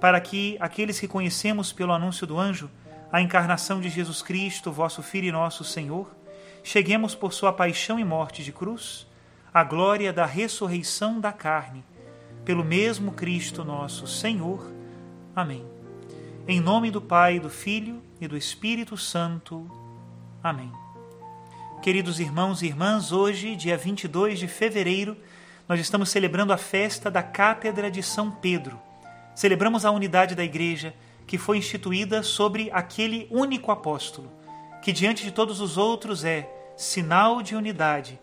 para que aqueles que conhecemos pelo anúncio do anjo a encarnação de Jesus Cristo, vosso Filho e nosso Senhor, cheguemos por sua paixão e morte de cruz à glória da ressurreição da carne, pelo mesmo Cristo nosso Senhor. Amém. Em nome do Pai, do Filho e do Espírito Santo. Amém. Queridos irmãos e irmãs, hoje, dia 22 de fevereiro, nós estamos celebrando a festa da Cátedra de São Pedro celebramos a unidade da Igreja que foi instituída sobre aquele único apóstolo, que diante de todos os outros é sinal de unidade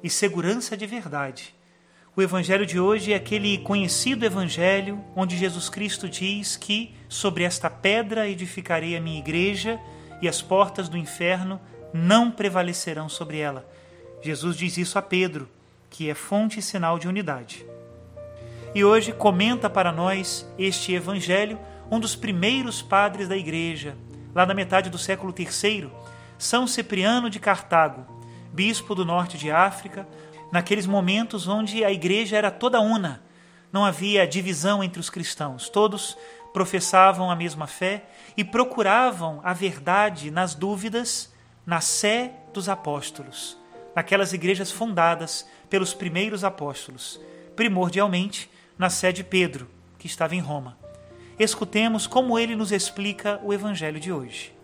e segurança de verdade. O evangelho de hoje é aquele conhecido evangelho onde Jesus Cristo diz que sobre esta pedra edificarei a minha igreja e as portas do inferno não prevalecerão sobre ela. Jesus diz isso a Pedro, que é fonte e sinal de unidade e hoje comenta para nós este evangelho um dos primeiros padres da igreja, lá na metade do século III, São Cipriano de Cartago, bispo do norte de África, naqueles momentos onde a igreja era toda una, não havia divisão entre os cristãos, todos professavam a mesma fé e procuravam a verdade nas dúvidas, na sé dos apóstolos, naquelas igrejas fundadas pelos primeiros apóstolos, primordialmente na sede Pedro, que estava em Roma. Escutemos como ele nos explica o evangelho de hoje.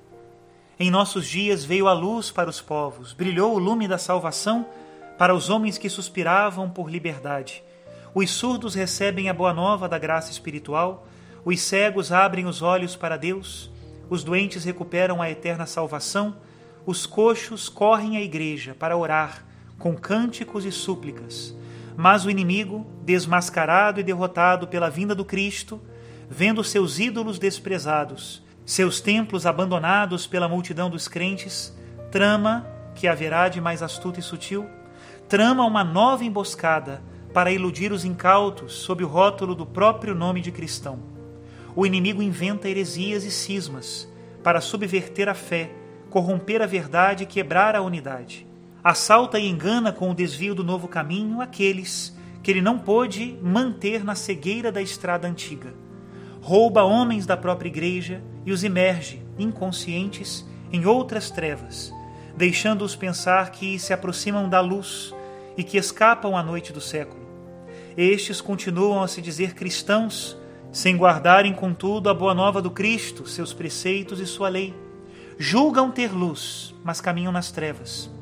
Em nossos dias veio a luz para os povos, brilhou o lume da salvação para os homens que suspiravam por liberdade. Os surdos recebem a boa nova da graça espiritual, os cegos abrem os olhos para Deus, os doentes recuperam a eterna salvação, os coxos correm à igreja para orar com cânticos e súplicas. Mas o inimigo, desmascarado e derrotado pela vinda do Cristo, vendo seus ídolos desprezados, seus templos abandonados pela multidão dos crentes, trama, que haverá de mais astuta e sutil, trama uma nova emboscada para iludir os incautos sob o rótulo do próprio nome de cristão. O inimigo inventa heresias e cismas para subverter a fé, corromper a verdade e quebrar a unidade assalta e engana com o desvio do novo caminho aqueles que ele não pôde manter na cegueira da estrada antiga. Rouba homens da própria igreja e os imerge, inconscientes, em outras trevas, deixando-os pensar que se aproximam da luz e que escapam à noite do século. Estes continuam a se dizer cristãos, sem guardarem, contudo, a boa nova do Cristo, seus preceitos e sua lei. Julgam ter luz, mas caminham nas trevas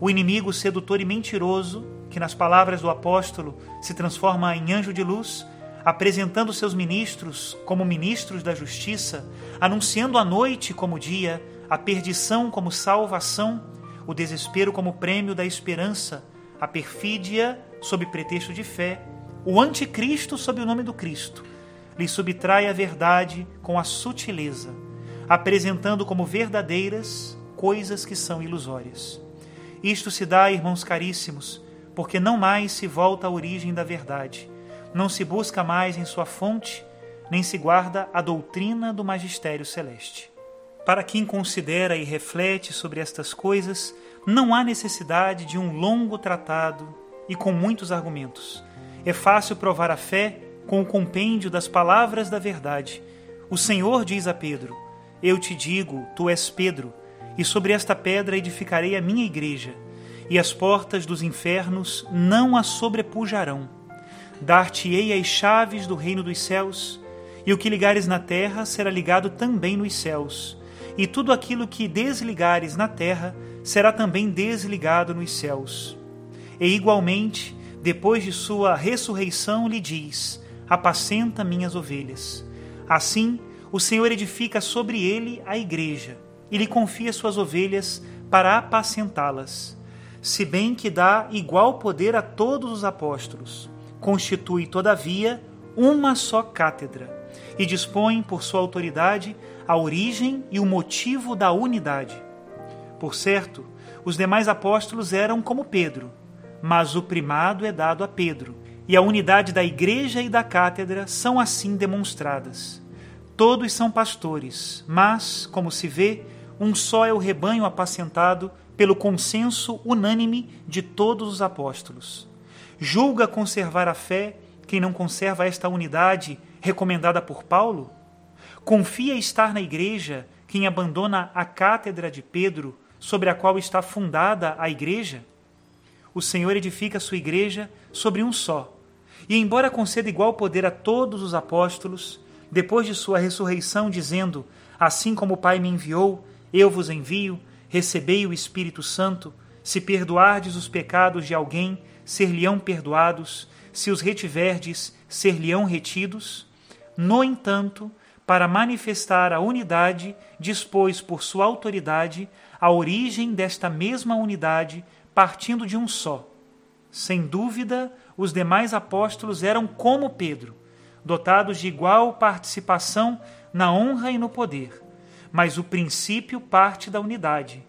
o inimigo sedutor e mentiroso, que nas palavras do apóstolo se transforma em anjo de luz, apresentando seus ministros como ministros da justiça, anunciando a noite como dia, a perdição como salvação, o desespero como prêmio da esperança, a perfídia sob pretexto de fé, o anticristo sob o nome do Cristo, lhe subtrai a verdade com a sutileza, apresentando como verdadeiras coisas que são ilusórias. Isto se dá, irmãos caríssimos, porque não mais se volta à origem da verdade, não se busca mais em sua fonte, nem se guarda a doutrina do magistério celeste. Para quem considera e reflete sobre estas coisas, não há necessidade de um longo tratado e com muitos argumentos. É fácil provar a fé com o compêndio das palavras da verdade. O Senhor diz a Pedro: Eu te digo, tu és Pedro, e sobre esta pedra edificarei a minha igreja, e as portas dos infernos não a sobrepujarão. Dar-te-ei as chaves do reino dos céus, e o que ligares na terra será ligado também nos céus, e tudo aquilo que desligares na terra será também desligado nos céus. E igualmente, depois de sua ressurreição, lhe diz: Apacenta minhas ovelhas. Assim, o Senhor edifica sobre ele a igreja e lhe confia suas ovelhas para apacentá-las. Se bem que dá igual poder a todos os apóstolos, constitui, todavia, uma só cátedra e dispõe, por sua autoridade, a origem e o motivo da unidade. Por certo, os demais apóstolos eram como Pedro, mas o primado é dado a Pedro, e a unidade da igreja e da cátedra são assim demonstradas. Todos são pastores, mas, como se vê, um só é o rebanho apacentado pelo consenso unânime de todos os apóstolos. Julga conservar a fé quem não conserva esta unidade recomendada por Paulo? Confia estar na igreja quem abandona a cátedra de Pedro, sobre a qual está fundada a igreja? O Senhor edifica a sua igreja sobre um só. E, embora conceda igual poder a todos os apóstolos, depois de sua ressurreição, dizendo: Assim como o Pai me enviou, eu vos envio, recebei o Espírito Santo. Se perdoardes os pecados de alguém, ser-lhe-ão perdoados. Se os retiverdes, ser-lhe-ão retidos. No entanto, para manifestar a unidade, dispôs por sua autoridade a origem desta mesma unidade, partindo de um só. Sem dúvida, os demais apóstolos eram como Pedro, dotados de igual participação na honra e no poder mas o princípio parte da unidade,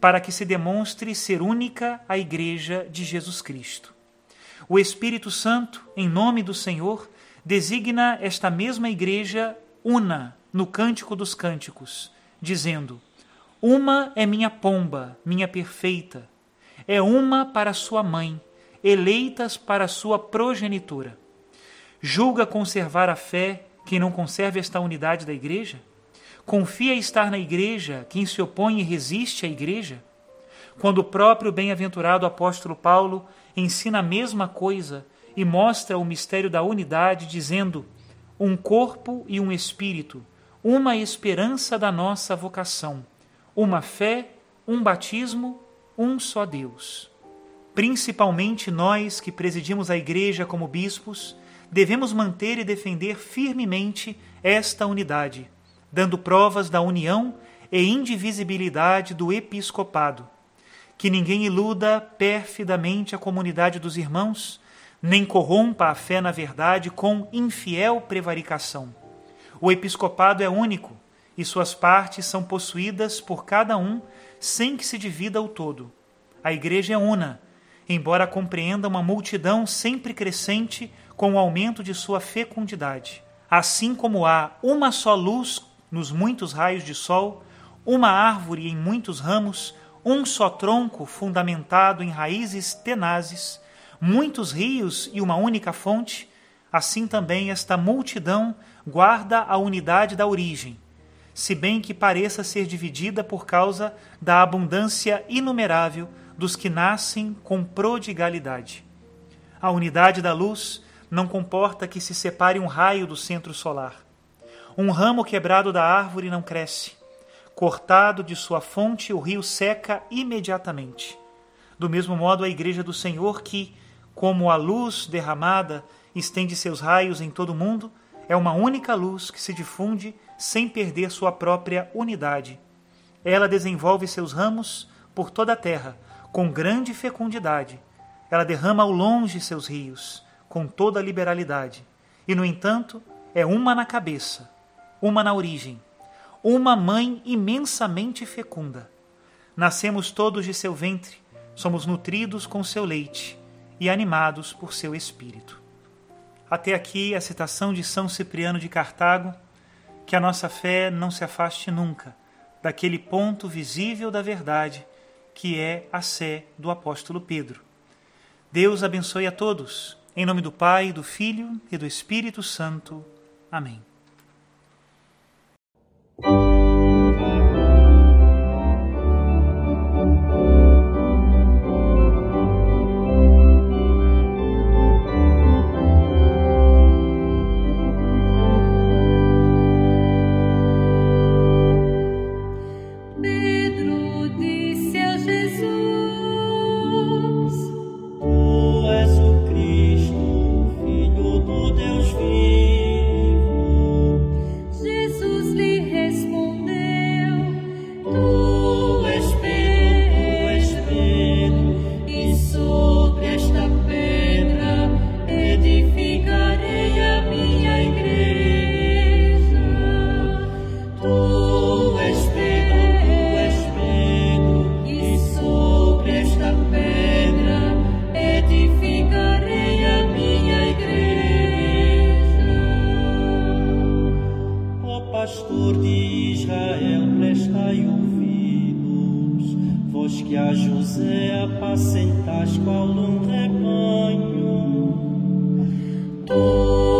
para que se demonstre ser única a Igreja de Jesus Cristo. O Espírito Santo, em nome do Senhor, designa esta mesma Igreja una no Cântico dos Cânticos, dizendo: Uma é minha pomba, minha perfeita, é uma para sua mãe, eleitas para sua progenitora. Julga conservar a fé quem não conserve esta unidade da Igreja? Confia estar na igreja quem se opõe e resiste à igreja? Quando o próprio bem-aventurado apóstolo Paulo ensina a mesma coisa e mostra o mistério da unidade, dizendo: um corpo e um espírito, uma esperança da nossa vocação, uma fé, um batismo, um só Deus. Principalmente nós que presidimos a Igreja como bispos, devemos manter e defender firmemente esta unidade dando provas da união e indivisibilidade do episcopado. Que ninguém iluda perfidamente a comunidade dos irmãos, nem corrompa a fé na verdade com infiel prevaricação. O episcopado é único e suas partes são possuídas por cada um sem que se divida o todo. A igreja é una, embora compreenda uma multidão sempre crescente com o aumento de sua fecundidade. Assim como há uma só luz nos muitos raios de sol, uma árvore em muitos ramos, um só tronco fundamentado em raízes tenazes, muitos rios e uma única fonte, assim também esta multidão guarda a unidade da origem, se bem que pareça ser dividida por causa da abundância inumerável dos que nascem com prodigalidade. A unidade da luz não comporta que se separe um raio do centro solar. Um ramo quebrado da árvore não cresce. Cortado de sua fonte, o rio seca imediatamente. Do mesmo modo, a Igreja do Senhor, que, como a luz derramada, estende seus raios em todo o mundo, é uma única luz que se difunde sem perder sua própria unidade. Ela desenvolve seus ramos por toda a terra, com grande fecundidade. Ela derrama ao longe seus rios, com toda a liberalidade. E, no entanto, é uma na cabeça, uma na origem, uma mãe imensamente fecunda. Nascemos todos de seu ventre, somos nutridos com seu leite e animados por seu espírito. Até aqui a citação de São Cipriano de Cartago, que a nossa fé não se afaste nunca daquele ponto visível da verdade que é a sé do apóstolo Pedro. Deus abençoe a todos. Em nome do Pai, do Filho e do Espírito Santo. Amém. Apacentas qual um rebanho. Tu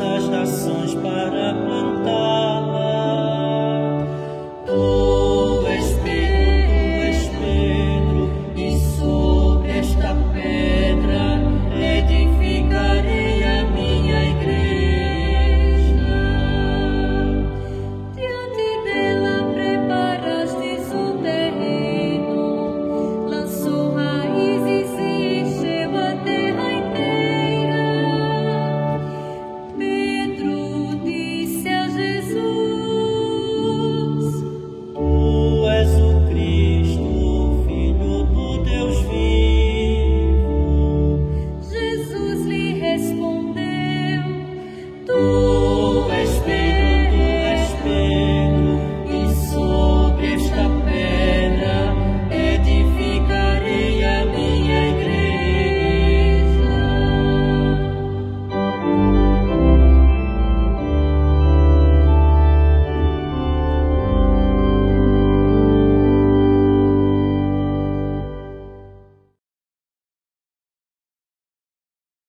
as nações para